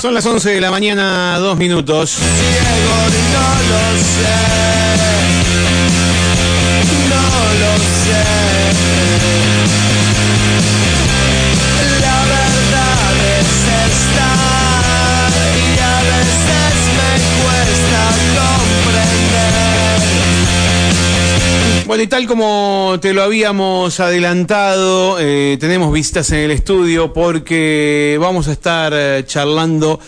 Son las 11 de la mañana, dos minutos. Ciego no lo sé. No lo sé. Bueno, y tal como te lo habíamos adelantado, eh, tenemos visitas en el estudio porque vamos a estar eh, charlando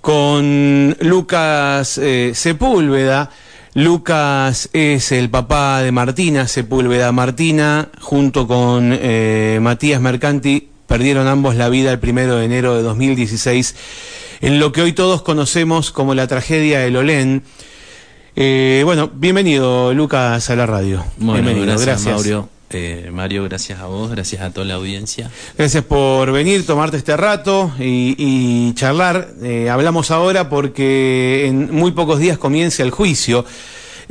con Lucas eh, Sepúlveda. Lucas es el papá de Martina Sepúlveda. Martina, junto con eh, Matías Mercanti, perdieron ambos la vida el primero de enero de 2016 en lo que hoy todos conocemos como la tragedia del Olén. Eh, bueno, bienvenido Lucas a la radio. Bueno, bienvenido, gracias, Mario. Eh, Mario, gracias a vos, gracias a toda la audiencia. Gracias por venir, tomarte este rato y, y charlar. Eh, hablamos ahora porque en muy pocos días comienza el juicio.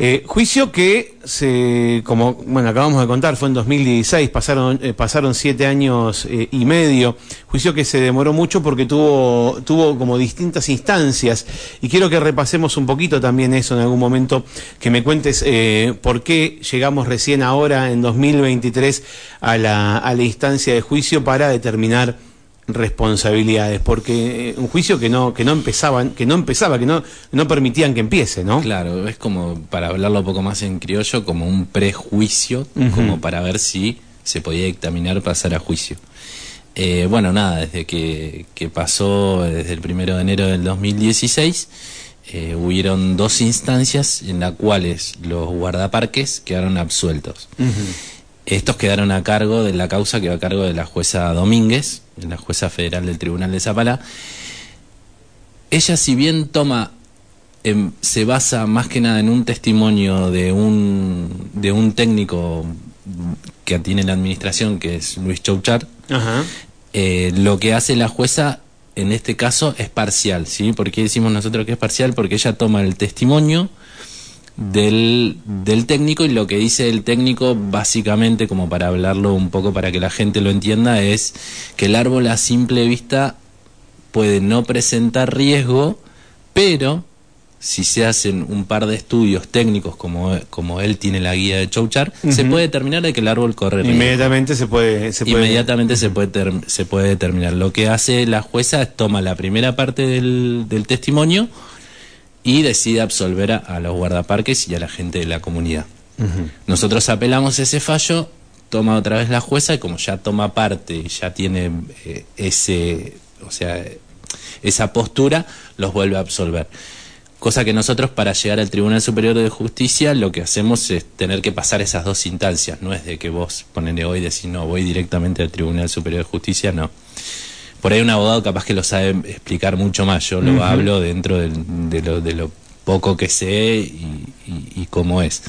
Eh, juicio que, se, como bueno, acabamos de contar, fue en 2016, pasaron, eh, pasaron siete años eh, y medio. Juicio que se demoró mucho porque tuvo, tuvo como distintas instancias. Y quiero que repasemos un poquito también eso en algún momento, que me cuentes eh, por qué llegamos recién ahora, en 2023, a la, a la instancia de juicio para determinar responsabilidades, porque eh, un juicio que no que no empezaban, que no empezaba, que no no permitían que empiece, ¿no? Claro, es como, para hablarlo un poco más en criollo, como un prejuicio, como para ver si se podía dictaminar pasar a juicio. Eh, bueno, nada, desde que, que pasó, desde el primero de enero del 2016, eh, hubieron dos instancias en las cuales los guardaparques quedaron absueltos. Estos quedaron a cargo de la causa que va a cargo de la jueza Domínguez, la jueza federal del Tribunal de Zapala. Ella, si bien toma, em, se basa más que nada en un testimonio de un, de un técnico que tiene la administración, que es Luis Chouchar, Ajá. eh, lo que hace la jueza en este caso es parcial, ¿sí? ¿Por qué decimos nosotros que es parcial? Porque ella toma el testimonio del, del técnico y lo que dice el técnico básicamente como para hablarlo un poco para que la gente lo entienda es que el árbol a simple vista puede no presentar riesgo pero si se hacen un par de estudios técnicos como, como él tiene la guía de Chouchar se puede determinar de que el árbol corre riesgo. Inmediatamente se puede se puede. Inmediatamente se puede se puede determinar. Lo que hace la jueza es toma la primera parte del, del testimonio y decide absolver a, a los guardaparques y a la gente de la comunidad. Nosotros apelamos ese fallo, toma otra vez la jueza y como ya toma parte ya tiene eh, ese, o sea, esa postura, los vuelve a absolver. Cosa que nosotros para llegar al Tribunal Superior de Justicia lo que hacemos es tener que pasar esas dos instancias. No es de que vos ponele hoy y decís, no, voy directamente al Tribunal Superior de Justicia, no. Por ahí un abogado capaz que lo sabe explicar mucho más. Yo lo hablo dentro de, lo, de lo poco que sé y, y- y cómo es.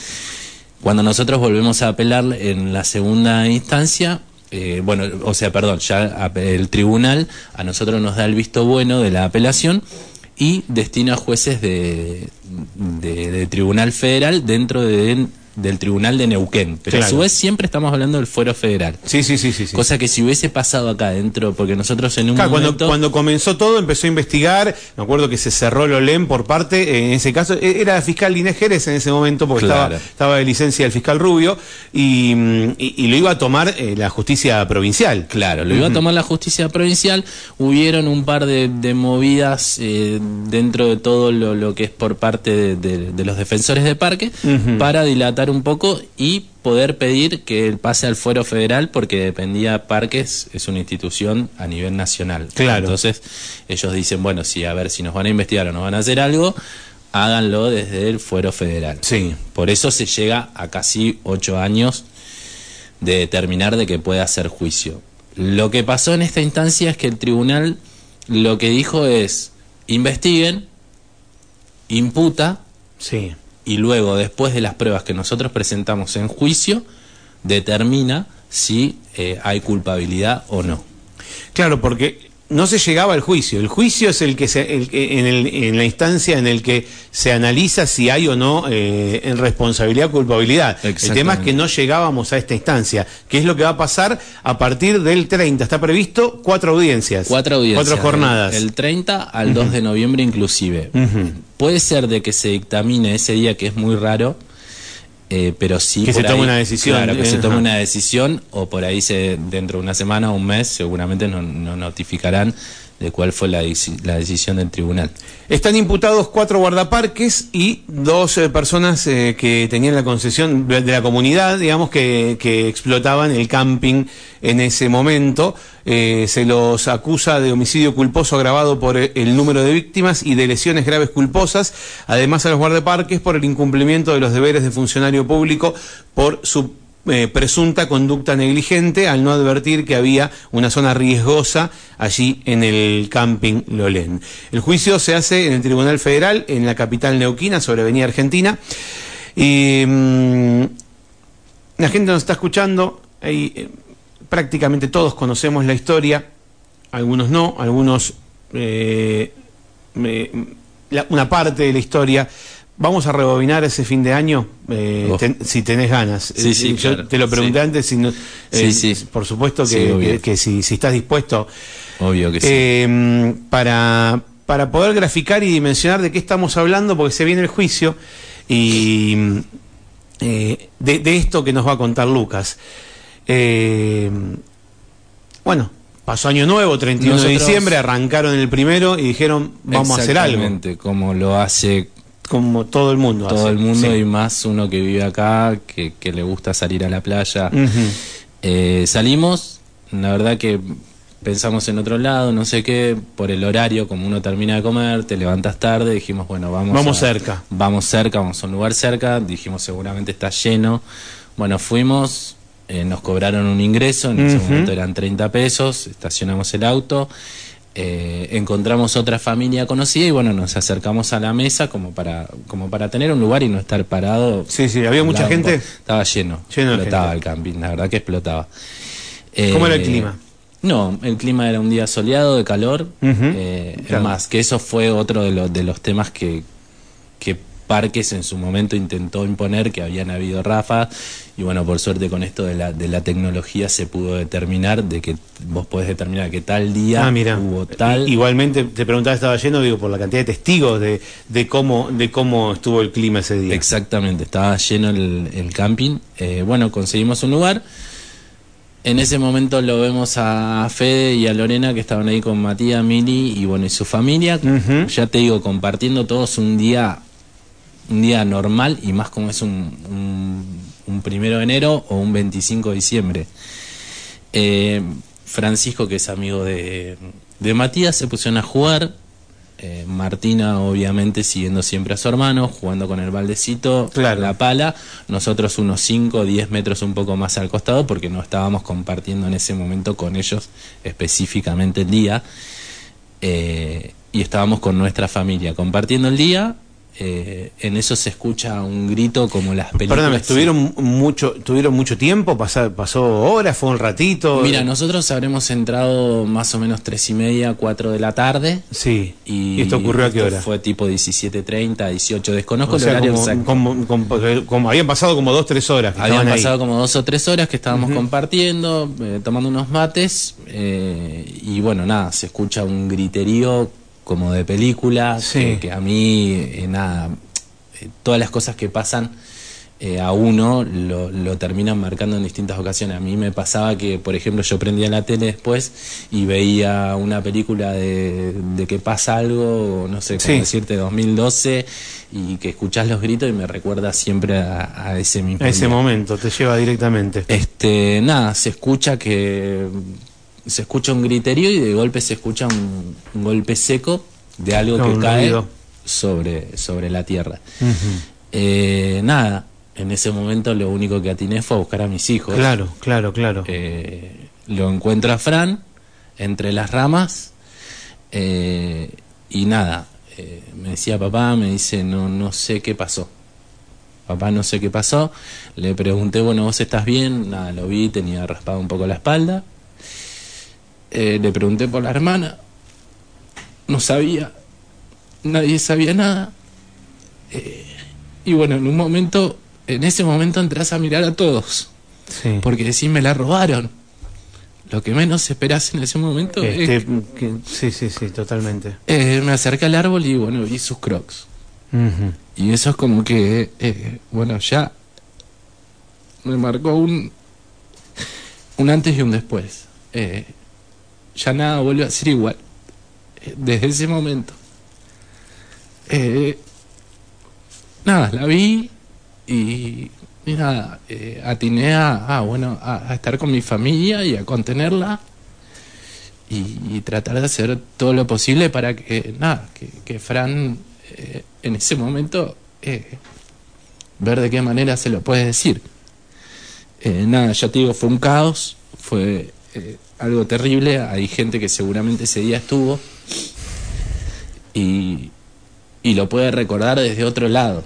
Cuando nosotros volvemos a apelar en la segunda instancia, eh, bueno, o sea, perdón, ya el tribunal a nosotros nos da el visto bueno de la apelación y destina jueces de, de, de tribunal federal dentro de- del tribunal de Neuquén. Pero a su vez siempre estamos hablando del fuero federal. Sí, sí, sí, sí. sí. Cosa que si hubiese pasado acá dentro, porque nosotros en un Claro, cuando, momento... cuando comenzó todo empezó a investigar, me acuerdo que se cerró el OLEM por parte, eh, en ese caso, eh, era fiscal Inés Jerez en ese momento porque Claro. estaba, estaba de licencia el fiscal Rubio y, y- y lo iba a tomar eh, la justicia provincial. Claro, lo iba a tomar la justicia provincial. Hubieron un par de, de movidas eh, dentro de todo lo, lo que es por parte de, de- de los defensores de parque para dilatar un poco y poder pedir que él pase al fuero federal porque dependía Parques, es una institución a nivel nacional. Claro. Entonces ellos dicen, bueno, si a ver si nos van a investigar o nos van a hacer algo, háganlo desde el fuero federal. Sí. Por eso se llega a casi ocho años de determinar de que puede hacer juicio. Lo que pasó en esta instancia es que el tribunal lo que dijo es investiguen, imputa Sí. Y luego después de las pruebas que nosotros presentamos en juicio determina si eh, hay culpabilidad o no. Claro, porque no se llegaba al juicio. El juicio es el que se, el que- en, el- en la instancia en el que se analiza si hay o no eh, en responsabilidad o culpabilidad. El tema es que no llegábamos a esta instancia. ¿Qué es lo que va a pasar a partir del 30? Está previsto cuatro audiencias. Cuatro audiencias. Cuatro jornadas. El, el 30 al 2 de noviembre inclusive. Puede ser de que se dictamine ese día, que es muy raro, eh, pero sí... Que se tome ahí- una decisión, Claro, que eh, se tome ajá. una decisión o por ahí se dentro de una semana o un mes seguramente nos nos notificarán de cuál fue la, deci- la decisión del tribunal. Están imputados cuatro guardaparques y dos eh, personas eh, que tenían la concesión de la comunidad, digamos, que, que explotaban el camping en ese momento. Eh, se los acusa de homicidio culposo agravado por el número de víctimas y de lesiones graves culposas. Además, a los guardaparques por el incumplimiento de los deberes de funcionario público por su eh, presunta conducta negligente al no advertir que había una zona riesgosa allí en el camping Lolén. El juicio se hace en el Tribunal Federal en la capital neuquina sobre Avenida Argentina y mm, la gente nos está escuchando ahí, eh, prácticamente todos conocemos la historia, algunos no, algunos eh, una parte de la historia. Vamos a rebobinar ese fin de año, eh, ten- si tenés ganas. Sí, sí, Yo claro, te lo pregunté sí. antes, si no- Sí, eh, por supuesto que, obvio. que- que si, si estás dispuesto Obvio que sí. eh, para, para poder graficar y dimensionar de qué estamos hablando, porque se viene el juicio y eh, de, de esto que nos va a contar Lucas. Eh, bueno, pasó Año Nuevo, 31 de Nosotros- diciembre, arrancaron el primero y dijeron, vamos a hacer algo, Exactamente, como lo hace como todo el mundo todo hace. el mundo Sí. y más uno que vive acá, que, que le gusta salir a la playa. Eh, salimos, la verdad que pensamos en otro lado, no sé qué, por el horario, como uno termina de comer, te levantas tarde, dijimos, bueno, vamos Vamos a- cerca. Vamos cerca, vamos a un lugar cerca, dijimos seguramente está lleno. Bueno, fuimos, eh, nos cobraron un ingreso, en ese momento eran 30 pesos, estacionamos el auto, eh, encontramos otra familia conocida y bueno, nos acercamos a la mesa como para, como para tener un lugar y no estar parado. Sí, sí, había mucha gente. Estaba lleno, Lleno explotaba el camping, la verdad que explotaba. ¿Cómo era Eh, el clima? No, el clima era un día soleado, de calor. Eh, es claro. más, que eso fue otro de los, de los temas que, que Parques en su momento intentó imponer, que habían habido rafas. Y bueno, por suerte con esto de la, de la tecnología se pudo determinar de que vos podés determinar que tal día Ah, mira. hubo tal. Igualmente te preguntaba, estaba lleno, digo, por la cantidad de testigos de, de cómo de cómo estuvo el clima ese día. Exactamente, estaba lleno el, el camping. Eh, bueno, conseguimos un lugar. En ese momento lo vemos a Fede y a Lorena que estaban ahí con Matías, Mili y bueno, y su familia. Ya te digo, compartiendo todos un día un día normal y más como es un, un, un primero de enero o un 25 de diciembre. Eh, Francisco, que es amigo de, de Matías, se pusieron a jugar. Eh, Martina, obviamente, siguiendo siempre a su hermano, jugando con el baldecito, Claro. la pala. Nosotros unos 5 o 10 metros un poco más al costado, porque no estábamos compartiendo en ese momento con ellos específicamente el día. Eh, y estábamos con nuestra familia compartiendo el día. Eh, en eso se escucha un grito como las películas. Perdóname, ¿estuvieron mucho, ¿tuvieron mucho tiempo? ¿Pasó, pasó horas? ¿Fue un ratito? Mira, nosotros habremos entrado más o menos tres y media, cuatro de la tarde. Sí. Y, ¿Y esto ocurrió a qué hora? Fue tipo 17.30, 18. Desconozco O el horario como, exacto. como- como- como- habían pasado como dos, tres horas. que Habían ahí. pasado como dos o tres horas que estábamos compartiendo, eh, tomando unos mates. eh, y bueno, nada, se escucha un griterío como de película. Sí. Que, que a mí, eh, nada, eh, todas las cosas que pasan eh, a uno lo, lo terminan marcando en distintas ocasiones. A mí me pasaba que, por ejemplo, yo prendía la tele después y veía una película de, de que pasa algo, no sé cómo Sí. decirte, 2012, y que escuchás los gritos y me recuerda siempre a, a ese mismo A ese momento, te lleva directamente. Este, nada, se escucha que se escucha un griterío y de golpe se escucha un, un golpe seco de algo No, que cae ruido. sobre, sobre la tierra. Eh, nada, en ese momento lo único que atiné fue a buscar a mis hijos. Claro, claro, claro. Eh, lo encuentro a Fran entre las ramas eh, y nada, eh, me decía papá, me dice, no, no sé qué pasó. Papá, no sé qué pasó. Le pregunté, bueno, ¿vos estás bien? Nada, lo vi, tenía raspado un poco la espalda. Eh, le pregunté por la hermana. no sabía, nadie sabía nada. Eh, y bueno, en un momento, en ese momento entras a mirar a todos, Sí. porque decís, me la robaron. Lo que menos esperás en ese momento Este, es... que- sí, sí, sí, totalmente. eh, me acerqué al árbol y bueno, vi sus crocs. Y eso es como que, eh, bueno, ya me marcó un, un antes y un después. Eh, ya nada vuelve a ser igual. Eh, desde ese momento. Eh, nada, la vi y, nada, eh, atiné a, bueno, a, estar con mi familia y a contenerla. Y, tratar de hacer todo lo posible para que, nada, que, Fran eh, en ese momento ver de qué manera se lo puede decir. Nada, ya te digo, fue un caos, fue algo terrible, hay gente que seguramente ese día estuvo y, y lo puede recordar desde otro lado.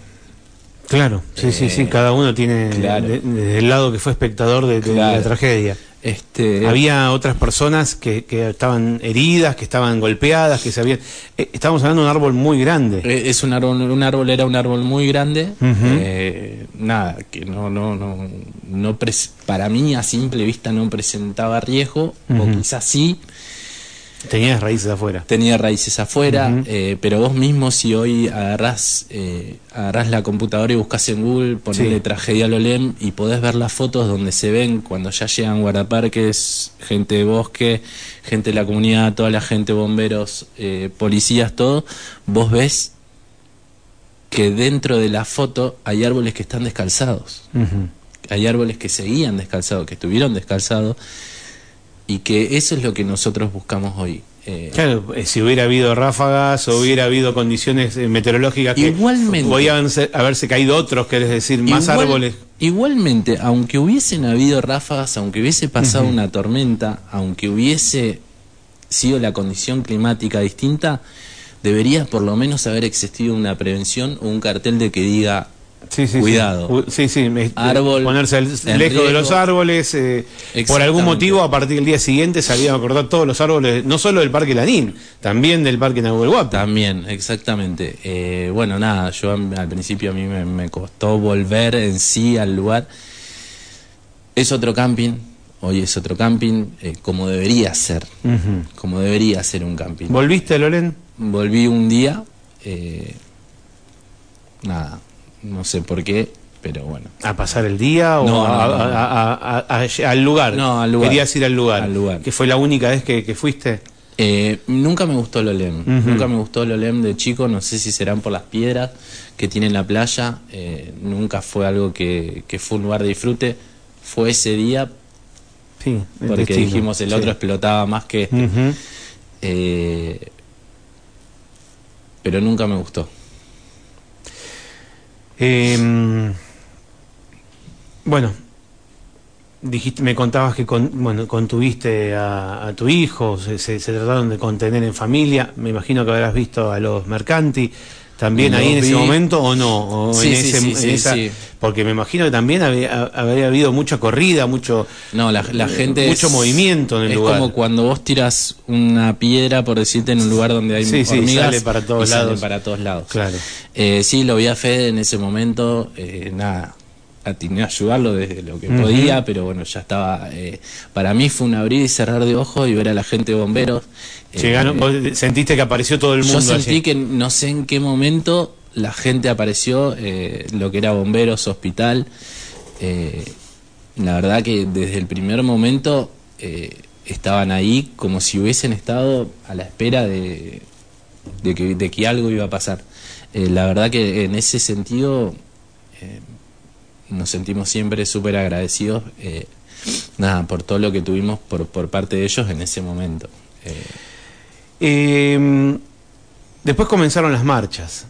Claro, sí, sí, sí, Eh, cada uno tiene claro. de- desde el lado que fue espectador de, de la tragedia. Este, Había otras personas que, que estaban heridas, que estaban golpeadas, que se habían... eh, estábamos hablando de un árbol muy grande. Eh, Es un árbol, un árbol era un árbol muy grande. Eh, nada, que no, no, no, no pres- para mí a simple vista no presentaba riesgo, o quizás sí, Tenías raíces afuera. tenía raíces afuera, eh, pero vos mismo si hoy agarrás, eh, agarrás la computadora y buscas en Google, ponele Sí. tragedia Lolem y podés ver las fotos donde se ven cuando ya llegan guardaparques, gente de bosque, gente de la comunidad, toda la gente, bomberos, eh, policías, todo, vos ves que dentro de la foto hay árboles que están descalzados hay árboles que seguían descalzados, que estuvieron descalzados, y que eso es lo que nosotros buscamos hoy. Eh, Claro, eh, si hubiera habido ráfagas o hubiera habido condiciones eh, meteorológicas que Igualmente. podían haberse caído otros, querés decir, más igual- árboles. Igualmente, aunque hubiesen habido ráfagas, aunque hubiese pasado una tormenta, aunque hubiese sido la condición climática distinta, debería por lo menos haber existido una prevención o un cartel de que diga Sí, sí, Cuidado. Sí, sí, me- Árbol ponerse lejos de los árboles. eh, por algún motivo, a partir del día siguiente salían a cortar todos los árboles, no solo del Parque Lanín, también del Parque Nahuel. También, exactamente. Eh, bueno, nada, yo al principio a mí me, me costó volver en sí al lugar. Es otro camping, hoy es otro camping, eh, como debería ser, como debería ser un camping. ¿Volviste, Loren? Volví un día, eh, nada, no sé por qué, pero bueno. ¿A pasar el día o No, no, a- no, no. a- a- a- a- al lugar? No, al lugar. Querías ir al lugar. Al lugar. Que fue la única vez que, que fuiste. Eh, nunca me gustó Lolem, Ujú. nunca me gustó Lolem de chico, no sé si serán por las piedras que tiene la playa, eh, nunca fue algo que, que fue un lugar de disfrute, fue ese día Sí, el porque destino, dijimos el sí. otro explotaba más que este, eh, pero nunca me gustó. Eh, bueno, dijiste, me contabas que con, bueno, contuviste a, a tu hijo, se, se- se trataron de contener en familia. Me imagino que habrás visto a los mercanti también ahí en ese momento o no. O Sí, en sí, ese- sí, en sí, esa- sí. Porque me imagino que también había, habría habido mucha corrida, mucho, No, la, la gente mucho es- movimiento en el es lugar. como cuando vos tiras una piedra por decirte en un lugar donde hay hormigas sale para todos y sale lados. para todos lados. Claro. Eh, sí, lo vi a Fede en ese momento, eh, nada, atiné a ayudarlo desde lo que podía, pero bueno, ya estaba, eh, para mí fue un abrir y cerrar de ojos y ver a la gente de bomberos. Eh, Llegaron, vos sentiste que apareció todo el mundo yo sentí allí. que no sé en qué momento la gente apareció, eh, lo que era bomberos, hospital. eh, la verdad que desde el primer momento eh, estaban ahí como si hubiesen estado a la espera de, de, que, de que algo iba a pasar. La verdad que en ese sentido nos sentimos siempre súper agradecidos. nada, por todo lo que tuvimos por, por parte de ellos en ese momento. Eh, después comenzaron las marchas,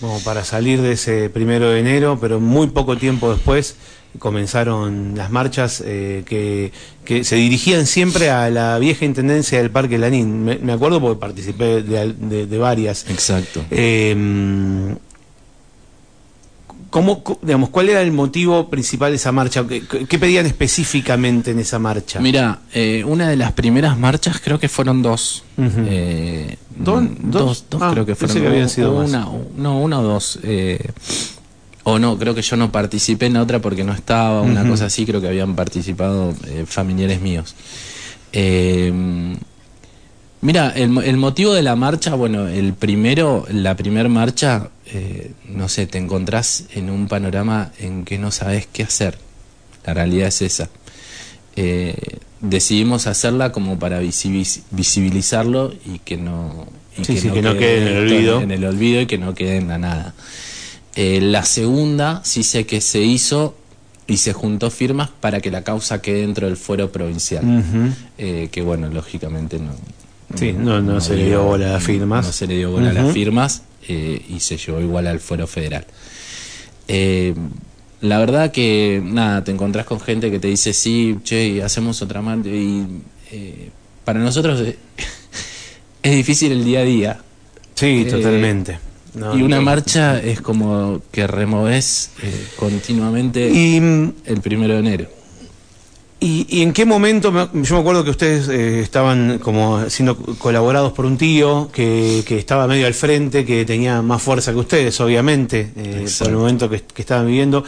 como para salir de ese primero de enero, pero muy poco tiempo después comenzaron las marchas eh, que, que se dirigían siempre a la vieja intendencia del Parque Lanín. Me, me acuerdo porque participé de, de- de varias. exacto. Eh, ¿Cómo, digamos, ¿Cuál era el motivo principal de esa marcha? ¿Qué, qué pedían específicamente en esa marcha? Mira, eh, una de las primeras marchas creo que fueron dos. Eh, ¿Dos? mm, ¿Dos? dos, dos Ah, creo que pensé fueron. que habían sido más. una, o- no, una o dos. eh, o no, creo que yo no participé en otra porque no estaba, una cosa así, creo que habían participado eh, familiares míos. Mira, el, el motivo de la marcha, bueno, el primero, la primer marcha, eh, no sé, te encontrás en un panorama en que no sabes qué hacer. La realidad es esa. Eh, decidimos hacerla como para visibiliz- visibilizarlo y que no, y Sí, sí, que no quede en el olvido. en el olvido y que no quede en la nada. Eh, la segunda sí sé que se hizo y se juntó firmas para que la causa quede dentro del fuero provincial. Eh, que bueno, lógicamente no. Sí, no- no se le dio bola a las firmas. No se le dio bola a las firmas eh, y se llevó igual al fuero federal. Eh, la verdad que, nada, te encontrás con gente que te dice, sí, che, hacemos otra marcha. Y eh, para nosotros eh, es difícil el día a día. Sí, Eh, totalmente. No, y una no. marcha es como que removes eh, continuamente Y, mm, el primero de enero. Y, y en qué momento? me- Yo me acuerdo que ustedes eh, estaban como siendo colaborados por un tío que, que estaba medio al frente, que tenía más fuerza que ustedes, obviamente, eh, por el momento que, que estaban viviendo.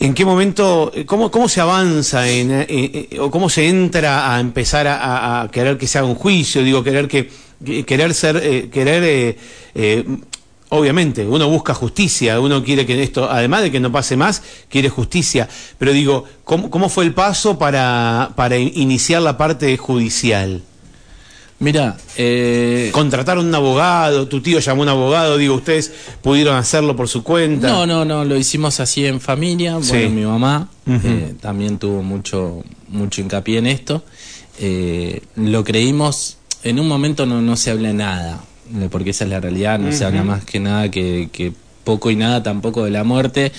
¿En qué momento, cómo, cómo se avanza en, eh, eh, o cómo se entra a empezar a, a- querer que se haga un juicio? Digo, querer que, que- querer ser, querer, obviamente, uno busca justicia, uno quiere que esto, además de que no pase más, quiere justicia. Pero digo, ¿cómo, cómo fue el paso para, para in- iniciar la parte judicial? Mira, eh, Contrataron un abogado, tu tío llamó a un abogado, digo, ustedes pudieron hacerlo por su cuenta. No, no, no, lo hicimos así en familia. Sí. Bueno, mi mamá eh, también tuvo mucho, mucho hincapié en esto. Eh, lo creímos, en un momento no, no se habla nada, porque esa es la realidad, no se habla más que nada que, que poco y nada tampoco de la muerte,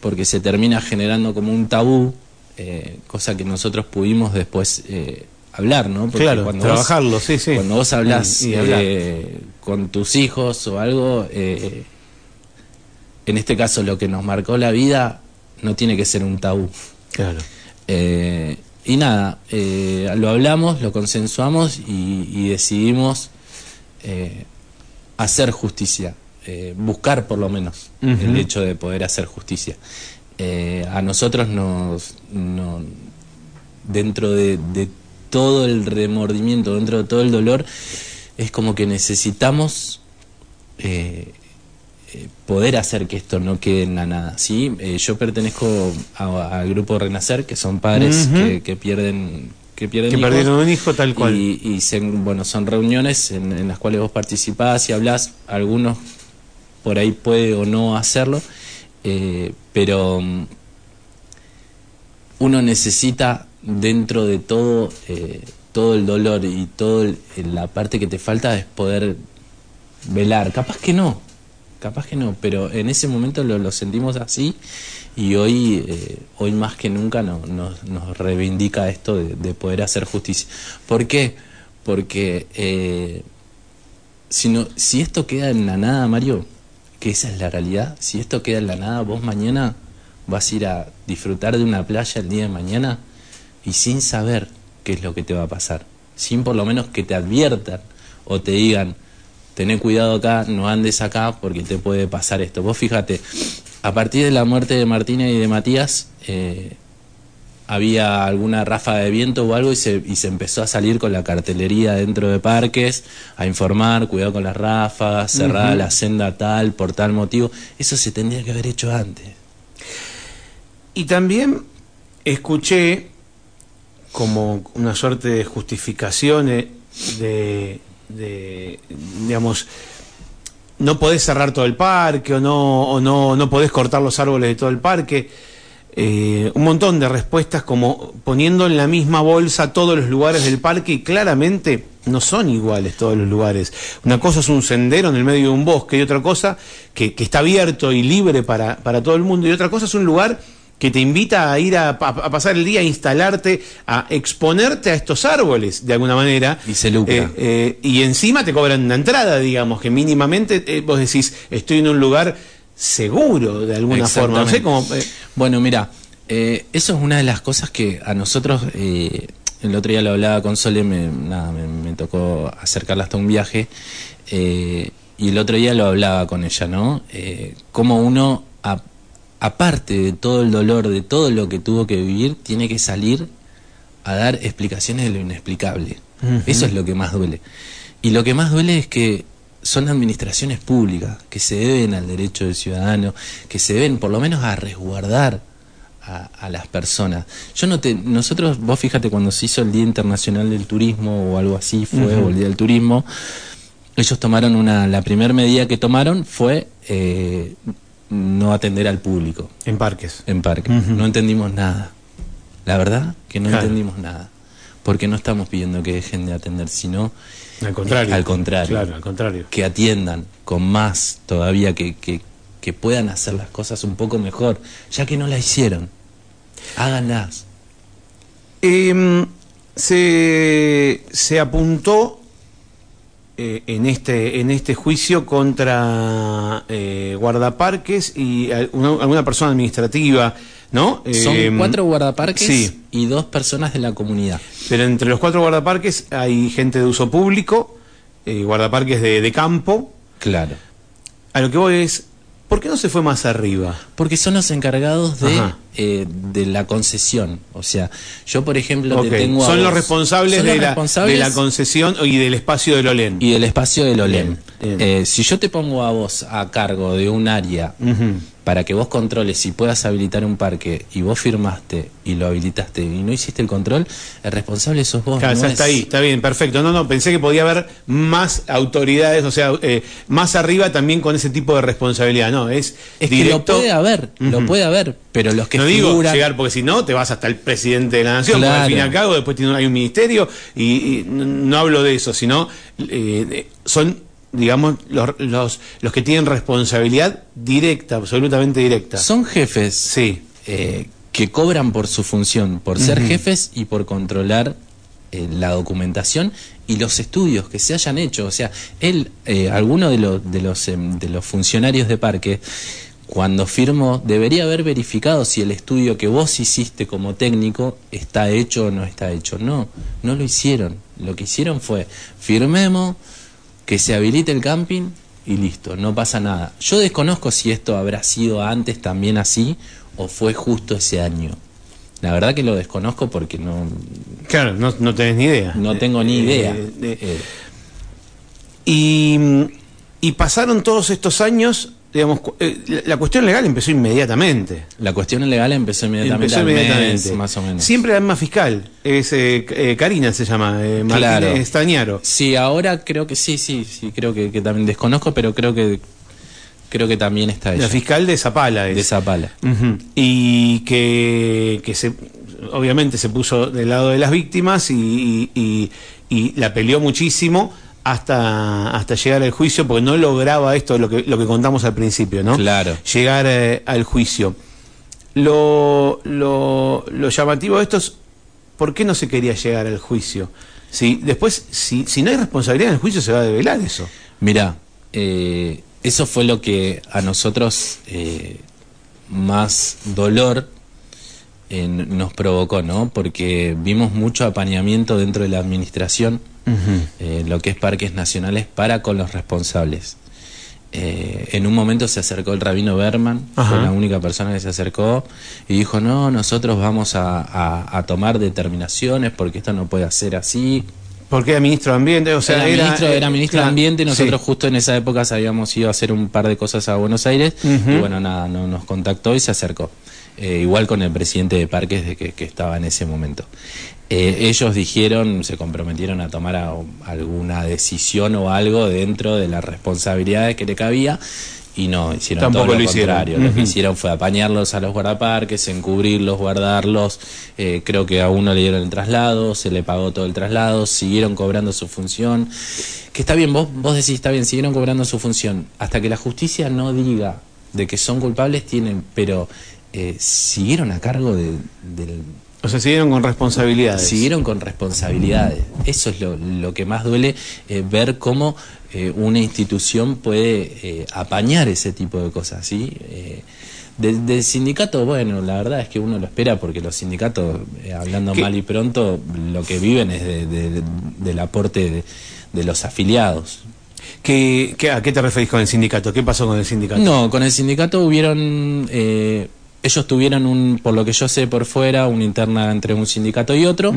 porque se termina generando como un tabú, eh, cosa que nosotros pudimos después eh, hablar, ¿no? Porque Claro, vos- trabajarlo, sí, sí. Cuando vos hablas eh, con tus hijos o algo, eh, en este caso lo que nos marcó la vida no tiene que ser un tabú. Claro. Eh, y nada, eh, lo hablamos, lo consensuamos y, y decidimos eh, hacer justicia, eh, buscar por lo menos el hecho de poder hacer justicia. Eh, a nosotros nos, no- dentro de, de todo el remordimiento, dentro de todo el dolor, es como que necesitamos poder hacer que esto no quede en la nada. ¿sí? Yo pertenezco al grupo Renacer, que son padres que pierden que pierden Que hijos. perdieron un hijo tal cual. Y, y se- bueno, son reuniones en, en las cuales vos participás y hablás. Algunos por ahí puede o no hacerlo, eh, pero mm, uno necesita dentro de todo eh, todo el dolor y toda la parte que te falta es poder velar. Capaz que no, capaz que no, pero en ese momento lo, sentimos así y hoy, eh, hoy más que nunca no- nos, nos reivindica esto de, de poder hacer justicia. ¿Por qué? Porque eh, si, no, si esto queda en la nada, Mario, que esa es la realidad, si esto queda en la nada, vos mañana vas a ir a disfrutar de una playa el día de mañana y sin saber qué es lo que te va a pasar, sin por lo menos que te adviertan o te digan, tené cuidado acá, no andes acá porque te puede pasar esto. Vos fíjate, a partir de la muerte de Martina y de Matías, eh, había alguna ráfaga de viento o algo y se, y se empezó a salir con la cartelería dentro de parques, a informar, cuidado con las ráfagas, cerrada la senda tal, por tal motivo. Eso se tendría que haber hecho antes. Y también escuché como una suerte de justificación eh, de, de, digamos, no podés cerrar todo el parque o no, o no, no podés cortar los árboles de todo el parque. Eh, un montón de respuestas como poniendo en la misma bolsa todos los lugares del parque y claramente no son iguales todos los lugares. Una cosa es un sendero en el medio de un bosque y otra cosa que, que está abierto y libre para, para todo el mundo y otra cosa es un lugar que te invita a ir a, a- a pasar el día, a instalarte, a exponerte a estos árboles de alguna manera. Y se lucra. Eh, eh, y encima te cobran una entrada, digamos, que mínimamente eh, vos decís, estoy en un lugar seguro de alguna forma. No sé cómo. Bueno, mira, eso es una de las cosas que a nosotros, el otro día lo hablaba con Sole, me, nada, me, me tocó acercarla hasta un viaje, y el otro día lo hablaba con ella, ¿no? Cómo uno, a- aparte de todo el dolor, de todo lo que tuvo que vivir, tiene que salir a dar explicaciones de lo inexplicable. Eso es lo que más duele. Y lo que más duele es que son administraciones públicas que se deben al derecho del ciudadano, que se deben por lo menos a resguardar a, a las personas. Yo no te, nosotros, vos fíjate cuando se hizo el Día Internacional del Turismo o algo así fue, o el Día del Turismo, ellos tomaron una, la primera medida que tomaron fue eh, no atender al público en parques. en parque. Ujú. No entendimos nada. La verdad que no Claro. entendimos nada. Porque no estamos pidiendo que dejen de atender, sino Al contrario. Al contrario. Claro, al contrario. que atiendan con más todavía, que, que, que puedan hacer las cosas un poco mejor, ya que no la hicieron. Háganlas. Em, se, se apuntó eh, en este en este juicio contra eh, guardaparques y al- una- alguna persona administrativa, ¿no? Son Em, cuatro guardaparques sí. y dos personas de la comunidad. Pero entre los cuatro guardaparques hay gente de uso público, eh, guardaparques de, de campo. Claro. A lo que voy es, ¿por qué no se fue más arriba? Porque son los encargados de, eh, de la concesión. O sea, yo por ejemplo te tengo a Son los vos- responsables, son de, los la, responsables de la concesión y del espacio del OLEN. y del espacio del OLEM. Eh, si yo te pongo a vos a cargo de un área. Para que vos controles si puedas habilitar un parque y vos firmaste y lo habilitaste y no hiciste el control, el responsable sos vos. Claro, no es- está ahí, está bien, perfecto. No, no, pensé que podía haber más autoridades, o sea, eh, más arriba también con ese tipo de responsabilidad. No, es, Es que directo. lo puede haber, lo puede haber, pero los que no digo figuran... llegar, porque si no, te vas hasta el presidente de la nación, porque al fin y al cabo después tiene, hay un ministerio, y, y no hablo de eso, sino eh, son, digamos, los, los, los que tienen responsabilidad directa, absolutamente directa. Son jefes Sí. eh, que cobran por su función, por ser jefes y por controlar eh, la documentación y los estudios que se hayan hecho. O sea, él, eh, alguno de los, de, los, em, de los funcionarios de parque, cuando firmó, debería haber verificado si el estudio que vos hiciste como técnico está hecho o no está hecho. No, no lo hicieron. Lo que hicieron fue, firmemos, que se habilite el camping y listo, no pasa nada. Yo desconozco si esto habrá sido antes también así o fue justo ese año. La verdad que lo desconozco porque no, Claro, no, no tenés ni idea. no tengo ni Eh, idea. eh, eh, Eh, Y, y pasaron todos estos años, digamos, eh, la, cuestión legal empezó inmediatamente. la cuestión legal empezó inmediatamente, empezó mes, inmediatamente. más o menos. Siempre la misma fiscal, es eh, eh, Karina se llama, eh, Claro. Estañaro. Sí, ahora creo que sí, sí, sí, creo que, que también desconozco, pero creo que creo que también está ella. La fiscal de Zapala. es. de Zapala. Y que, que se, obviamente se puso del lado de las víctimas y, y- y- y la peleó muchísimo hasta, hasta llegar al juicio, porque no lograba esto, lo que, lo que contamos al principio, ¿no? Claro. Llegar eh, al juicio. Lo, lo, lo llamativo de esto es, ¿por qué no se quería llegar al juicio? Si, después, si, si no hay responsabilidad en el juicio, se va a develar eso. Mira, eh, eso fue lo que a nosotros eh, más dolor eh, nos provocó, ¿no? Porque vimos mucho apañamiento dentro de la administración, eh, lo que es parques nacionales, para con los responsables. Eh, en un momento se acercó el rabino Berman, Ajá. fue la única persona que se acercó y dijo, no, nosotros vamos a, a- a tomar determinaciones porque esto no puede ser así. Porque era ministro de Ambiente, o sea, era, ministro, eh, era ministro de Ambiente, nosotros sí. justo en esa época habíamos ido a hacer un par de cosas a Buenos Aires y bueno, nada, no, nos contactó y se acercó. Eh, igual con el presidente de Parques de que, que estaba en ese momento. Eh, ellos dijeron, se comprometieron a tomar a- alguna decisión o algo dentro de las responsabilidades que le cabía y no, hicieron Tampoco todo lo, lo hicieron. contrario. Lo que hicieron fue apañarlos a los guardaparques, encubrirlos, guardarlos. Eh, creo que a uno le dieron el traslado, se le pagó todo el traslado, siguieron cobrando su función. Que está bien, vos, vos decís, está bien, siguieron cobrando su función. Hasta que la justicia no diga de que son culpables, tienen, pero eh, siguieron a cargo de, del- O sea, siguieron con responsabilidades. Siguieron con responsabilidades. Eso es lo, lo que más duele, eh, ver cómo eh, una institución puede apañar ese tipo de cosas. ¿sí? Del, del sindicato, bueno, la verdad es que uno lo espera porque los sindicatos, eh, hablando ¿Qué? mal y pronto, lo que viven es de- de- del aporte de, de los afiliados. ¿Qué, qué- a qué te referís con el sindicato? ¿Qué pasó con el sindicato? No, con el sindicato hubieron, eh, ellos tuvieron un, por lo que yo sé por fuera, una interna entre un sindicato y otro,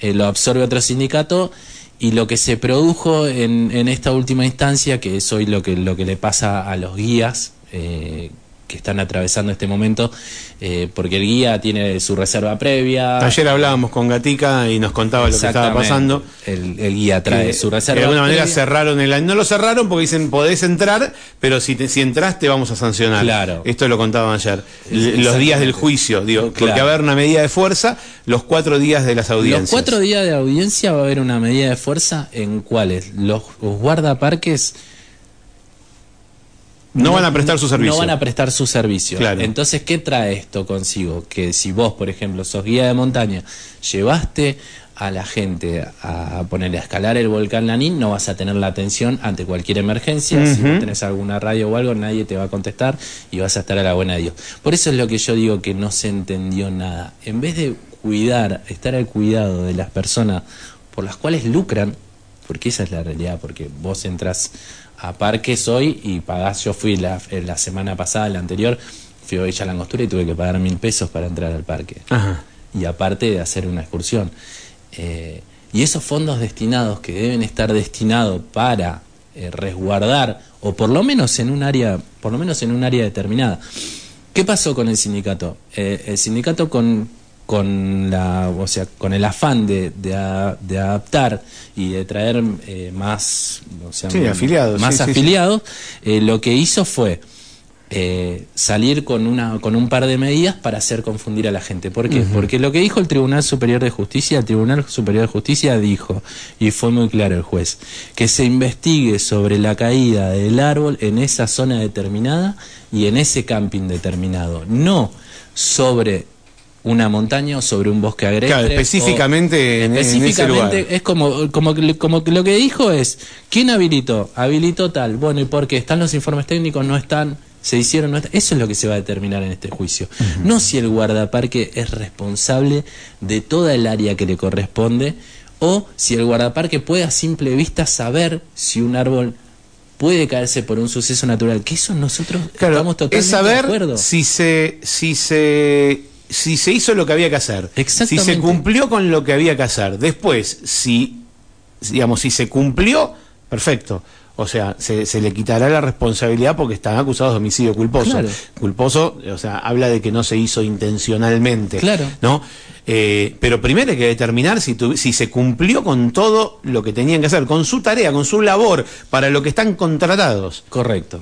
eh, lo absorbe otro sindicato y lo que se produjo en, en esta última instancia, que es hoy lo que, lo que le pasa a los guías eh, que están atravesando este momento, eh, porque el guía tiene su reserva previa. Ayer hablábamos con Gatica y nos contaba lo que estaba pasando. El, el guía trae Que su reserva. De alguna manera previa. cerraron el año. No lo cerraron porque dicen podés entrar, pero si, te, si entras te vamos a sancionar. Claro. Esto lo contaban ayer. Los días del juicio, digo, porque va a haber una medida de fuerza los cuatro días de las audiencias. Los cuatro días de audiencia va a haber una medida de fuerza en cuales los, los guardaparques No van a prestar su servicio. No van a prestar su servicio. Claro. Entonces, ¿qué trae esto consigo? Que si vos, por ejemplo, sos guía de montaña, llevaste a la gente a ponerle a escalar el volcán Lanín, no vas a tener la atención ante cualquier emergencia. Si vos tenés alguna radio o algo, nadie te va a contestar y vas a estar a la buena de Dios. Por eso es lo que yo digo que no se entendió nada. En vez de cuidar, estar al cuidado de las personas por las cuales lucran, porque esa es la realidad, porque vos entras a parques hoy y pagás, yo fui la, eh, la semana pasada, la anterior, fui a Villa Langostura y tuve que pagar mil pesos para entrar al parque. Ajá. Y aparte de hacer una excursión. Eh, y esos fondos destinados que deben estar destinados para eh, resguardar, o por lo menos en un área, por lo menos en un área determinada. ¿Qué pasó con el sindicato? Eh, el sindicato con, con la, o sea, con el afán de, de, a- de adaptar y de traer eh, más, o sea, Sí, afiliados, más sí, sí, sí. afiliados, eh, lo que hizo fue eh, salir con una con un par de medidas para hacer confundir a la gente. ¿Por qué? Porque lo que dijo el Tribunal Superior de Justicia, el Tribunal Superior de Justicia dijo, y fue muy claro el juez, que se investigue sobre la caída del árbol en esa zona determinada y en ese camping determinado, no sobre una montaña o sobre un bosque agreste. Claro, específicamente en- en ese específicamente lugar. es como, como, que- como lo que dijo es, ¿quién habilitó? Habilitó tal. Bueno, ¿y por qué? ¿Están los informes técnicos? ¿No están? ¿Se hicieron? ¿No están? Eso es lo que se va a determinar en este juicio. No si el guardaparque es responsable de toda el área que le corresponde o si el guardaparque puede a simple vista saber si un árbol puede caerse por un suceso natural. Que eso nosotros Claro, estamos totalmente es de saber acuerdo. si se, si se si se hizo lo que había que hacer. Si se cumplió con lo que había que hacer. Después, si digamos, si se cumplió, perfecto. O sea, se, se le quitará la responsabilidad porque están acusados de homicidio culposo. Claro. Culposo, o sea, habla de que no se hizo intencionalmente. Claro. ¿No? Eh, pero primero hay que determinar si, tu- si se cumplió con todo lo que tenían que hacer, con su tarea, con su labor, para lo que están contratados. Correcto.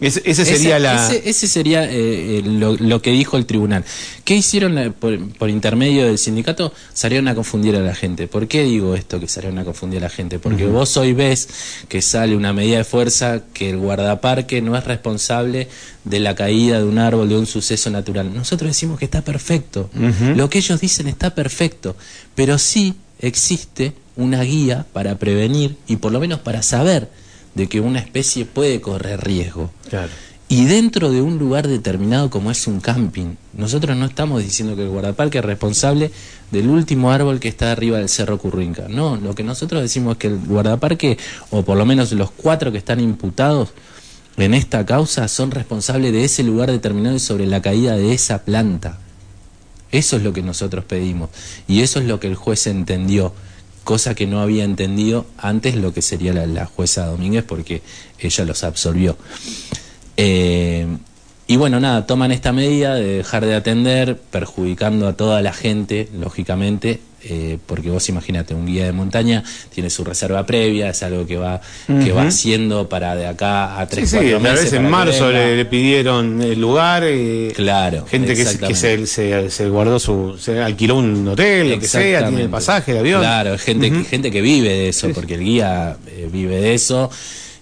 Ese, ese sería ese, la. ese- ese sería eh, eh, lo, lo que dijo el tribunal. ¿Qué hicieron por, por intermedio del sindicato? Salieron a confundir a la gente. ¿Por qué digo esto que salieron a confundir a la gente? Porque vos hoy ves que sale una medida de fuerza que el guardaparque no es responsable de la caída de un árbol, de un suceso natural. Nosotros decimos que está perfecto. Lo que ellos dicen está perfecto. Pero sí existe una guía para prevenir y por lo menos para saber de que una especie puede correr riesgo. Claro. Y dentro de un lugar determinado como es un camping, nosotros no estamos diciendo que el guardaparque es responsable del último árbol que está arriba del Cerro Currinca. No, lo que nosotros decimos es que el guardaparque, o por lo menos los cuatro que están imputados en esta causa, son responsables de ese lugar determinado y sobre la caída de esa planta. Eso es lo que nosotros pedimos. Y eso es lo que el juez entendió, cosa que no había entendido antes lo que sería la, jueza Domínguez, porque ella los absolvió. Eh, y bueno, nada, toman esta medida de dejar de atender, perjudicando a toda la gente, lógicamente, eh, porque vos imagínate, un guía de montaña tiene su reserva previa, es algo que va, que va haciendo para de acá a Sí, tres, sí, cuatro tal meses. vez para en marzo le, le pidieron el lugar. eh, Claro, Gente que, se- que se, se, se guardó su. se alquiló un hotel, lo que sea, tiene el pasaje, el avión. Claro, gente, que, gente que vive de eso, porque el guía eh, vive de eso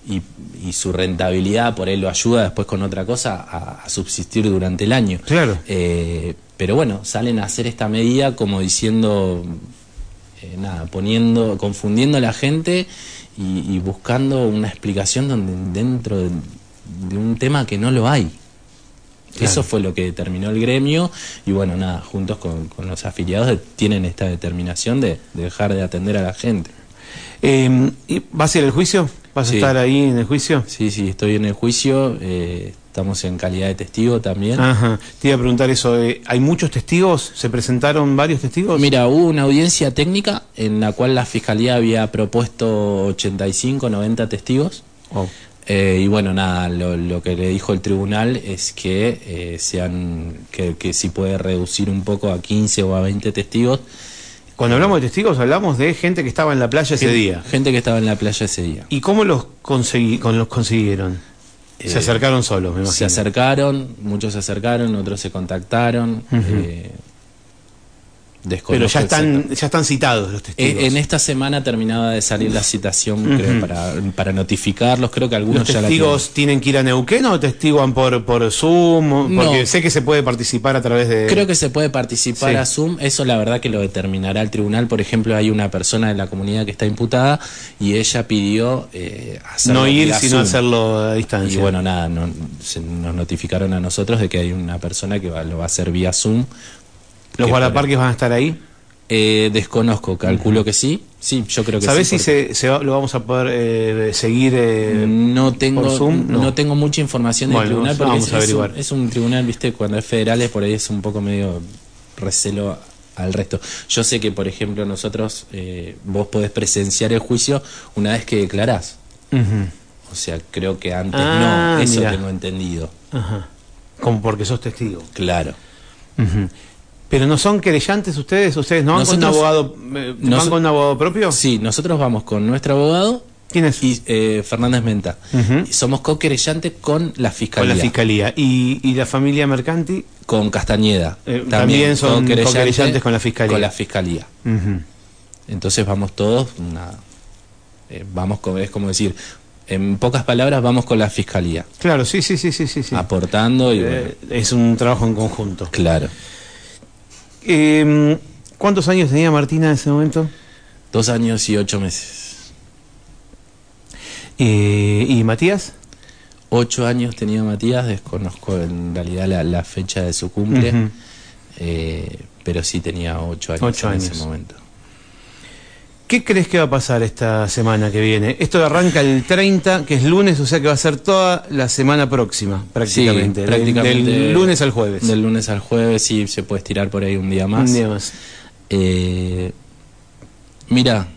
y, y su rentabilidad por él lo ayuda después con otra cosa a, a subsistir durante el año. Claro. Eh, pero bueno, salen a hacer esta medida como diciendo, eh, nada, poniendo, confundiendo a la gente y, y buscando una explicación donde dentro de, de un tema que no lo hay. Claro. Eso fue lo que determinó el gremio y bueno, nada, juntos con, con los afiliados tienen esta determinación de, de dejar de atender a la gente. Eh, ¿y ¿Vas a ir al juicio? ¿Vas a estar ahí en el juicio? Sí, sí, estoy en el juicio, eh, estamos en calidad de testigo también. Ajá. Te iba a preguntar eso. eh, ¿Hay muchos testigos? ¿Se presentaron varios testigos? Mira, hubo una audiencia técnica en la cual la fiscalía había propuesto 85, 90 testigos. Oh. Eh, y bueno, nada, lo, lo que le dijo el tribunal es que eh, sean que, que si puede reducir un poco a 15 o a 20 testigos. Cuando hablamos de testigos, hablamos de gente que estaba en la playa ese Gente- día. Gente que estaba en la playa ese día. ¿Y cómo los, consegui- con los consiguieron? Eh, se acercaron solos, me imagino. Se acercaron, muchos se acercaron, otros se contactaron. eh, Pero ya están, ya están citados los testigos. Eh, en esta semana terminaba de salir la citación creo, para, para notificarlos. Creo que algunos ¿Los ya la tienen. testigos tienen que ir a Neuquén o testiguan por, por Zoom? Porque No. sé que se puede participar a través de... Creo que se puede participar Sí. a Zoom, eso la verdad que lo determinará el tribunal. Por ejemplo, hay una persona de la comunidad que está imputada y ella pidió eh, hacerlo no ir, sino Zoom. hacerlo a Y distancia. bueno, nada, no- se- nos notificaron a nosotros de que hay una persona que va- lo va a hacer vía Zoom. ¿Los que guardaparques van a estar ahí? Eh, desconozco, calculo que sí. Sí, yo creo que ¿Sabés sí. si se, se va- lo vamos a poder eh, seguir? eh, No tengo, por Zoom? no. No. tengo mucha información del Bueno, tribunal porque vamos es, a es un, averiguar. es un tribunal, viste, cuando es federal es por ahí es un poco medio recelo al resto. Yo sé que, por ejemplo, nosotros, eh, vos podés presenciar el juicio una vez que declarás. O sea, creo que antes Ah, no, eso mirá. tengo entendido. Ajá. Como porque sos testigo. Claro. Ujú. Pero no son querellantes ustedes, ustedes no van con un abogado, eh, van con un abogado propio. Sí, nosotros vamos con nuestro abogado ¿Quién es? y eh, Fernández Menta. Somos co-querellantes con la con fiscalía. la fiscalía y, y la familia Mercanti. Con Castañeda. Eh, también son co-querellante co-querellantes con la fiscalía. Con la fiscalía. Entonces vamos todos, nada, eh, vamos con, es como decir, en pocas palabras vamos con la fiscalía, Claro, sí, sí, sí, sí, sí. sí. aportando y bueno, Eh, es un trabajo en conjunto. claro. Eh, ¿Cuántos años tenía Martina en ese momento? Dos años y ocho meses. Eh, ¿Y Matías? Ocho años tenía Matías, desconozco en realidad la, la fecha de su cumple, eh, pero sí tenía ocho años Ocho en años. ese momento. ¿Qué crees que va a pasar esta semana que viene? Esto arranca el 30, que es lunes, o sea que va a ser toda la semana próxima, prácticamente. Sí, del- prácticamente Del, lunes al jueves. Del lunes al jueves sí se puede estirar por ahí un día más. Un día más. Eh, mira,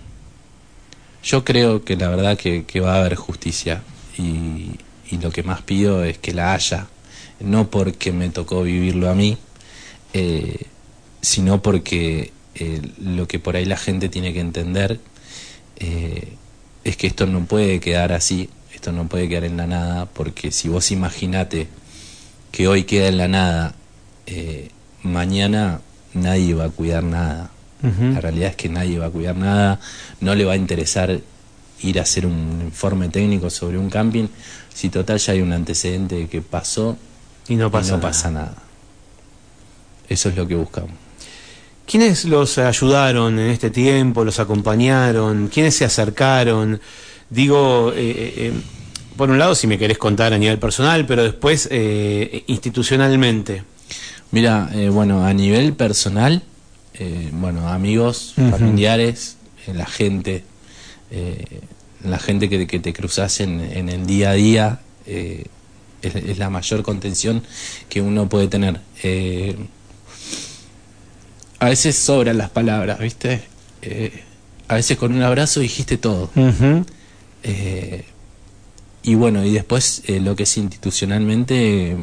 yo creo que la verdad que, que va a haber justicia y, y lo que más pido es que la haya, no porque me tocó vivirlo a mí, eh, sino porque eh, lo que por ahí la gente tiene que entender eh, es que esto no puede quedar así, esto no puede quedar en la nada, porque si vos imaginate que hoy queda en la nada, eh, mañana nadie va a cuidar nada. La realidad es que nadie va a cuidar nada, no le va a interesar ir a hacer un informe técnico sobre un camping, si total ya hay un antecedente de que pasó Y no y pasa, no nada. pasa nada. Eso es lo que buscamos. ¿Quiénes los ayudaron en este tiempo? ¿Los acompañaron? ¿Quiénes se acercaron? Digo, eh, eh, eh, por un lado, si me querés contar a nivel personal, pero después eh, institucionalmente. Mira, bueno, a nivel personal, bueno, amigos, familiares, la gente, la gente que, que te cruzas en, en el día a día, es, es la mayor contención que uno puede tener. A veces sobran las palabras, ¿viste? Eh, a veces con un abrazo dijiste todo. Eh, y bueno, y después eh, lo que es institucionalmente,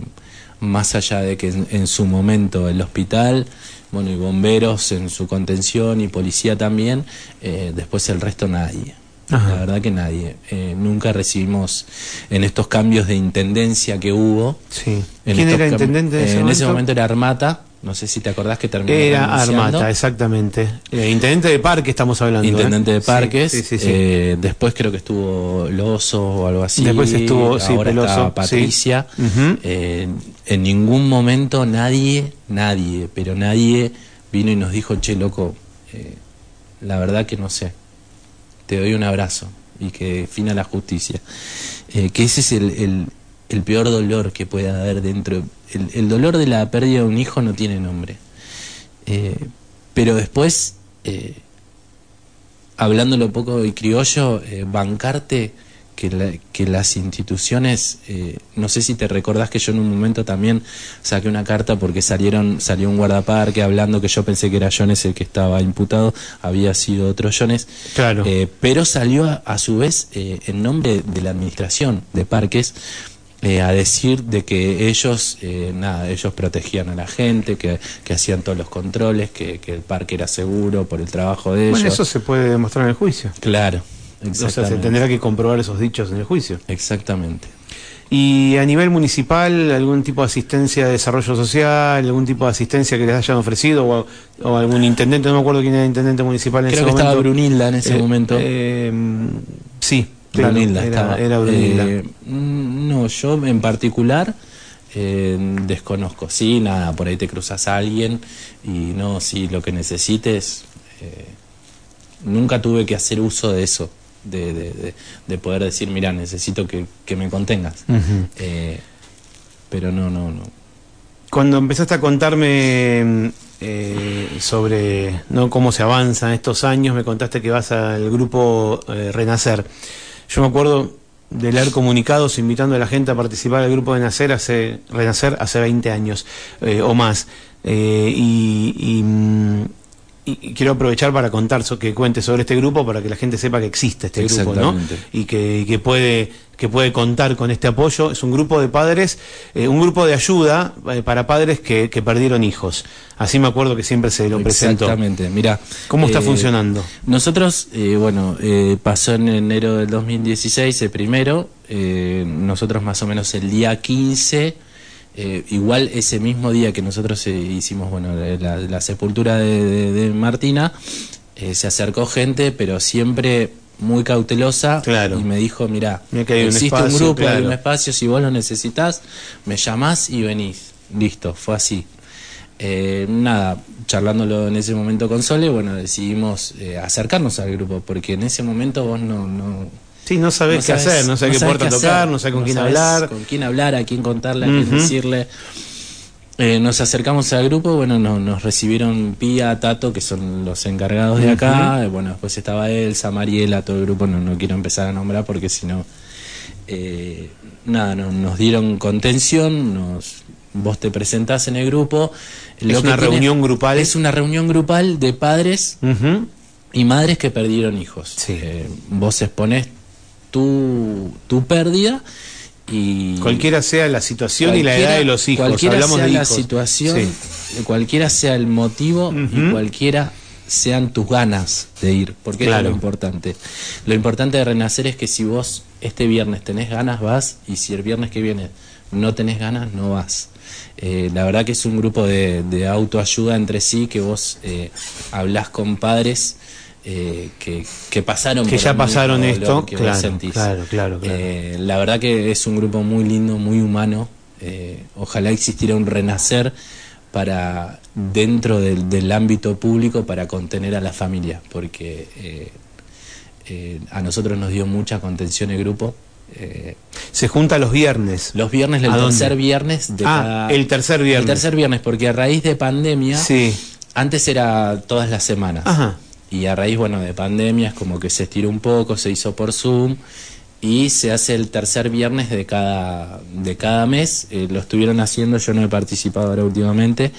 más allá de que en, en su momento el hospital, bueno, y bomberos en su contención y policía también, eh, después el resto nadie. Ajá. La verdad que nadie. Eh, nunca recibimos en estos cambios de intendencia que hubo. Sí. ¿Quién era intendente en eh, ese en ese momento era Armata, No sé si te acordás que terminó Era renunciando. Armata, exactamente. Eh, intendente de parque estamos hablando. ¿eh? Intendente de Sí, Parques. Sí, sí, sí. eh, después creo que estuvo Loso o algo así. Después estuvo, sí, Ahora Peloso, está sí. Patricia. Ujú. Eh, en ningún momento nadie, nadie, pero nadie vino y nos dijo, che, loco, la verdad que no sé. Te doy un abrazo y que fina la justicia. Que ese es el, el- el peor dolor que puede haber dentro. El, el dolor de la pérdida de un hijo no tiene nombre. Eh, pero después, eh, hablándolo poco y criollo, eh, bancarte que, la- que las instituciones, eh, no sé si te recordás que yo en un momento también saqué una carta porque salieron salió un guardaparque hablando que yo pensé que era Jones el que estaba imputado, había sido otro Jones, Claro. Eh, pero salió a, a su vez en nombre de la administración de parques eh, a decir de que ellos, eh, nada, ellos protegían a la gente, que, que hacían todos los controles, que, que el parque era seguro por el trabajo de ellos. Bueno, eso se puede demostrar en el juicio. Claro, O sea, se tendrá que comprobar esos dichos en el juicio. Exactamente. Y a nivel municipal, algún tipo de asistencia de desarrollo social, algún tipo de asistencia que les hayan ofrecido, o, o algún intendente, no me acuerdo quién era el intendente municipal en Creo ese que estaba momento. Brunilda en ese Eh, momento. eh, sí, Brunilda era, estaba. era Brunilda. Eh, mm, no, yo en particular eh, desconozco. Sí, nada, por ahí te cruzas a alguien y no, sí, lo que necesites. eh, nunca tuve que hacer uso de eso, de, de, de- de poder decir, mira, necesito que, que me contengas. Pero no, no, no. Cuando empezaste a contarme eh, sobre ¿no? cómo se avanza en estos años, me contaste que vas al grupo eh, Renacer. Yo me acuerdo de leer comunicados invitando a la gente a participar del grupo de Nacer hace, Renacer hace 20 años eh, o más. Eh, y, y, mm, y- quiero aprovechar para contar, so- que cuente sobre este grupo para que la gente sepa que existe este grupo, ¿no? Y que, y que puede que puede contar con este apoyo. Es un grupo de padres, eh, un grupo de ayuda eh, para padres que, que perdieron hijos. Así me acuerdo que siempre se lo presentó. Exactamente, mira. ¿Cómo está eh, funcionando? Nosotros, eh, bueno, eh, pasó en enero del 2016 el primero, nosotros más o menos el día 15, eh, igual ese mismo día que nosotros eh, hicimos, bueno, la, la sepultura de, de- de Martina, eh, se acercó gente, pero siempre muy cautelosa Claro. y me dijo, mira, hay un existe espacio, un grupo, hay claro. un espacio, si vos lo necesitas, me llamás y venís. Listo, fue así. Nada, charlándolo en ese momento con Sole, bueno, decidimos acercarnos al grupo, porque en ese momento vos no... no Sí, no sabés no qué hacer, no sabés qué puerta qué tocar, hacer, no sabés con quién sabés hablar. Con quién hablar, a quién contarle, a quién decirle. Eh, nos acercamos al grupo, bueno, no- nos recibieron Pía, Tato, que son los encargados de acá, eh, bueno, después estaba Elsa, Mariela, todo el grupo, no, no quiero empezar a nombrar porque si no, eh, nada, no- nos dieron contención, nos, vos te presentás en el grupo. Es una reunión grupal. Es una reunión grupal de padres y madres que perdieron hijos. Sí. Eh, vos exponés tu, tu pérdida y... Cualquiera sea la situación y la edad de los hijos. Cualquiera Hablamos sea de la hijos. situación, Sí. cualquiera sea el motivo y cualquiera sean tus ganas de ir, porque eso es Claro. lo importante. Lo importante de renacer es que si vos este viernes tenés ganas, vas, y si el viernes que viene no tenés ganas, no vas. Eh, la verdad que es un grupo de, de autoayuda entre sí, que vos eh, hablás con padres eh, que, que pasaron Que por ya pasaron dolor esto, que claro, claro, claro, claro. Eh, la verdad que es un grupo muy lindo, muy humano. Eh, ojalá existiera un renacer para dentro del, del ámbito público para contener a la familia, porque a nosotros nos dio mucha contención el grupo. Eh, Se junta los viernes. los viernes, el tercer viernes de Ah, cada- el tercer viernes. El tercer viernes, porque a raíz de pandemia, Sí. antes era todas las semanas. Ajá. Y a raíz, bueno, de pandemias, como que se estiró un poco, se hizo por Zoom y se hace el tercer viernes de cada, de cada mes. Eh, lo estuvieron haciendo, yo no he participado ahora últimamente,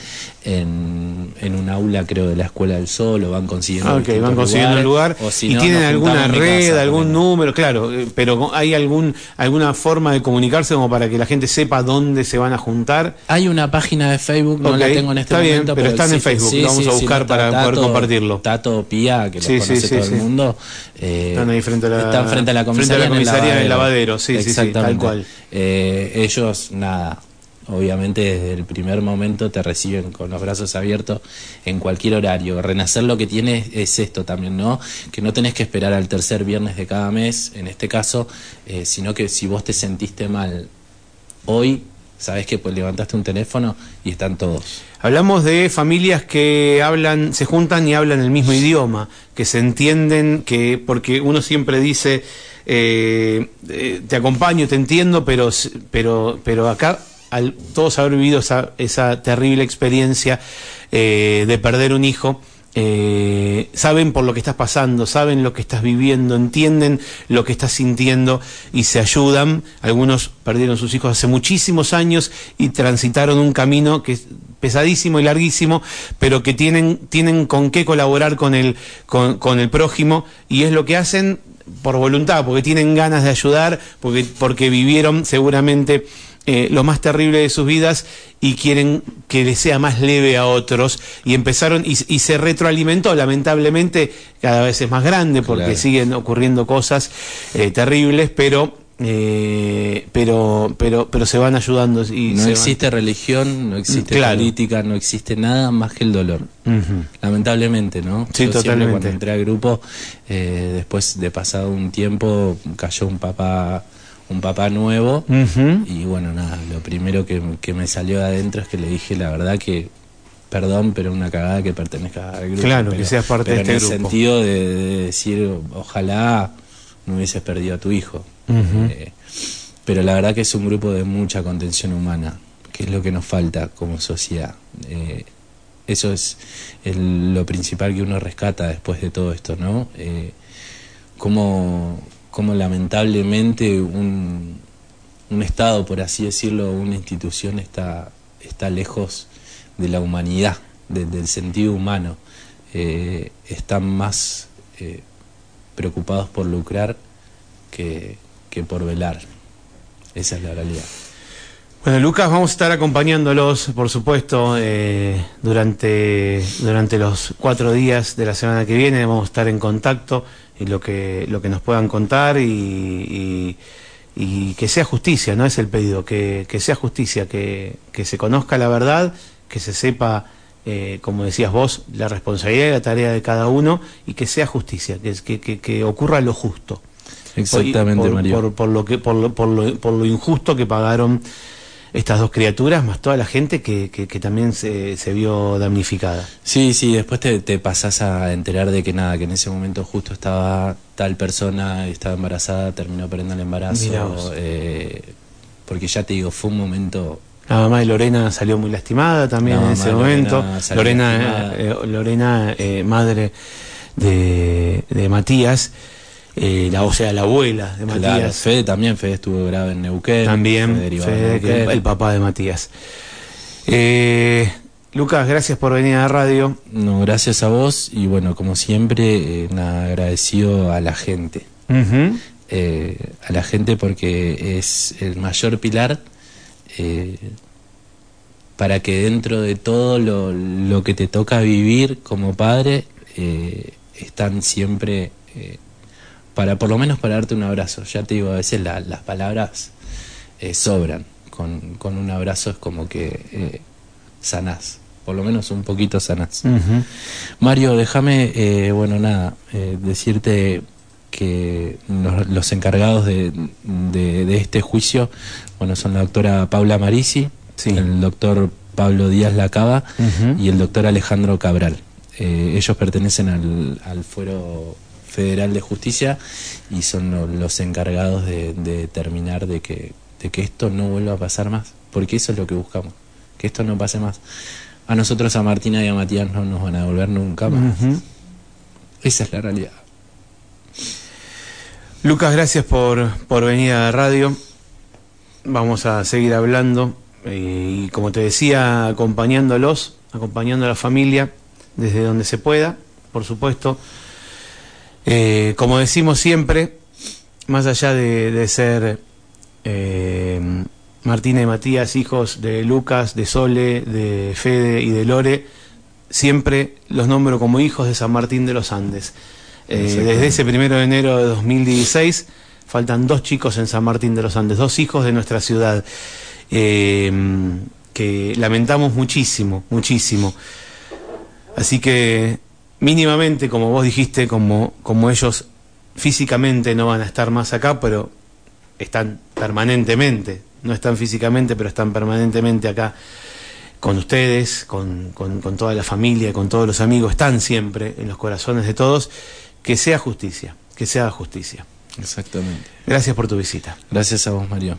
en, en un aula, creo, de la Escuela del Sol, o van consiguiendo Ah, ok, distintos van consiguiendo el lugar. lugares, o si ¿Y no, tienen alguna red, algún también. número? Claro, eh, pero ¿hay algún alguna forma de comunicarse como para que la gente sepa dónde se van a juntar? Hay una página de Facebook, no Ok, la tengo en este está bien, momento. pero están en. Facebook, lo vamos a buscar no, para Tato- poder compartirlo. Tato Pía, que lo conoce todo sí. el mundo. Eh, Están ahí frente a la- están frente a la frente a comisaría, la comisaría en el lavadero, sí, sí, sí, tal Exactamente. cual. Eh, ellos, nada, obviamente desde el primer momento te reciben con los brazos abiertos en cualquier horario. Renacer lo que tiene es esto también, ¿no? Que no tenés que esperar al tercer viernes de cada mes, en este caso, eh, sino que si vos te sentiste mal hoy, sabes que pues levantaste un teléfono y están todos. Hablamos de familias que hablan, se juntan y hablan el mismo idioma, que se entienden, que porque uno siempre dice eh, eh, te acompaño, te entiendo, pero pero pero acá al todos haber vivido esa, esa terrible experiencia eh, de perder un hijo. Eh, saben por lo que estás pasando, saben lo que estás viviendo, entienden lo que estás sintiendo y se ayudan. Algunos perdieron sus hijos hace muchísimos años y transitaron un camino que es pesadísimo y larguísimo, pero que tienen, tienen con qué colaborar con el, con, el prójimo y es lo que hacen por voluntad, porque tienen ganas de ayudar, porque vivieron seguramente eh, lo más terrible de sus vidas y quieren que les sea más leve a otros y empezaron y, y se retroalimentó lamentablemente cada vez es más grande porque Claro. siguen ocurriendo cosas eh, terribles pero eh, pero pero pero se van ayudando y No van- existe religión, no existe Claro. política, no existe nada más que el dolor. Lamentablemente, ¿no? Sí, Yo totalmente. Cuando entré al grupo, eh, después de pasado un tiempo, cayó un papá, un papá nuevo. Y bueno, nada, lo primero que, que me salió de adentro es que le dije la verdad que, perdón, pero una cagada que pertenezca al grupo. Claro, que seas parte de este en el grupo. sentido de, de decir, ojalá no hubieses perdido a tu hijo. Eh, pero la verdad que es un grupo de mucha contención humana, que es lo que nos falta como sociedad. Eh, eso es el- lo principal que uno rescata después de todo esto, ¿no? Eh, cómo, cómo lamentablemente un, un Estado, por así decirlo, una institución está, está lejos de la humanidad, de- del sentido humano. Eh, están más eh, preocupados por lucrar que, que por velar. Esa es la realidad. Bueno, Lucas, vamos a estar acompañándolos, por supuesto, eh, durante, durante los cuatro días de la semana que viene. Vamos a estar en contacto lo que, lo que nos puedan contar y, y- y que sea justicia, no es el pedido, que, que sea justicia, que, que se conozca la verdad, que se sepa, eh, como decías vos, la responsabilidad y la tarea de cada uno y que sea justicia, que, que, que, que ocurra lo justo. Exactamente, por, Mario. Por, por lo que, por, lo, por, lo, por lo injusto que pagaron estas dos criaturas, más toda la gente que, que, que también se, se vio damnificada. Sí, sí, después te, te pasás a enterar de que nada, que en ese momento justo estaba tal persona, estaba embarazada, terminó perdiendo el embarazo. eh, porque ya te digo, fue un momento La mamá de Lorena salió muy lastimada también en ese momento. Lorena salió Lorena, eh, Lorena eh, madre de, de Matías, eh, la, o sea, la abuela de Claro, Matías. Fede también, Fede estuvo grave en Neuquén. También, Fede, Neuquén. el papá de Matías. Eh, Lucas, gracias por venir a la radio. No, gracias a vos y bueno, como siempre, eh, nada, agradecido a la gente. Eh, a la gente porque es el mayor pilar para que dentro de todo lo, lo que te toca vivir como padre están siempre para por lo menos para darte un abrazo ya te digo a veces la- las palabras eh, sobran con, con un abrazo es como que eh, sanás por lo menos un poquito sanás. Mario, déjame, eh, bueno, nada, eh, decirte que los, los encargados de, de- de este juicio, bueno, son la doctora Paula Marisi, Sí. el doctor Pablo Díaz Lacaba y el doctor Alejandro Cabral. Ellos pertenecen al, al Fuero Federal de Justicia y son lo- los encargados de, de determinar de que, de que esto no vuelva a pasar más, porque eso es lo que buscamos, que esto no pase más. A nosotros, a Martina y a Matías, no nos van a devolver nunca más. Esa es la realidad. Lucas, gracias por, por venir a la radio. Vamos a seguir hablando eh, y como te decía, acompañándolos, acompañando a la familia desde donde se pueda, por supuesto. Eh, como decimos siempre, más allá de, de ser eh, Martina y Matías, hijos de Lucas, de Sole, de Fede y de Lore, siempre los nombro como hijos de San Martín de los Andes. Eh, desde ese primero de enero de 2016 faltan dos chicos en San Martín de los Andes, dos hijos de nuestra ciudad. eh, que lamentamos muchísimo, muchísimo. Así que mínimamente, como vos dijiste, como, como ellos físicamente no van a estar más acá, pero están permanentemente, no están físicamente, pero están permanentemente acá con ustedes, con, con, con toda la familia, con todos los amigos, están siempre en los corazones de todos, que sea justicia, que sea justicia. Exactamente. Gracias por tu visita. Gracias a vos, Mario.